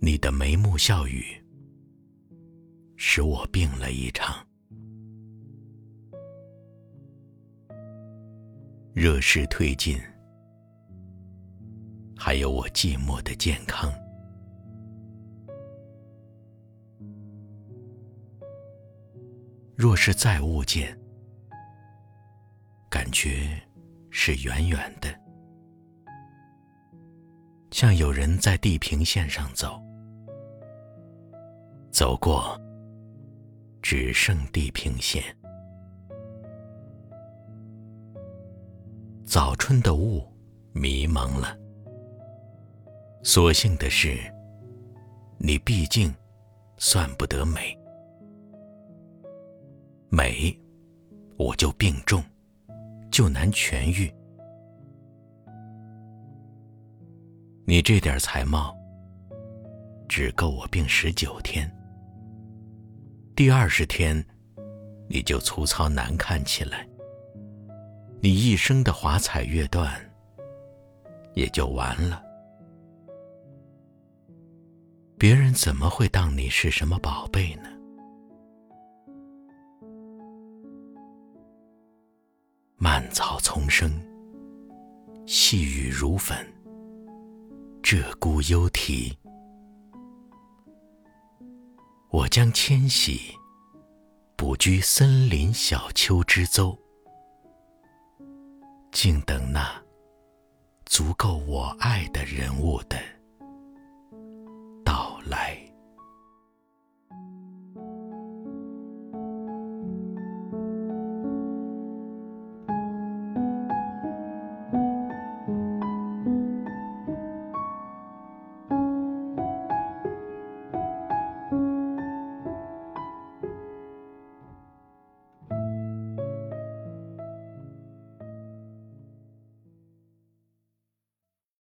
你的眉目笑语，使我病了一场。热势推进，还有我寂寞的健康。若是再误见，感觉是远远的，像有人在地平线上走。走过，只剩地平线。早春的雾迷蒙了。所幸的是，你毕竟算不得美。美，我就病重，就难痊愈。你这点才貌，只够我病十九天。第二十天，你就粗糙难看起来。你一生的华彩乐段也就完了。别人怎么会当你是什么宝贝呢？蔓草丛生，细雨如粉，鹧鸪幽啼。我将迁徙，不居森林小丘之邹，静等那足够我爱的人物的。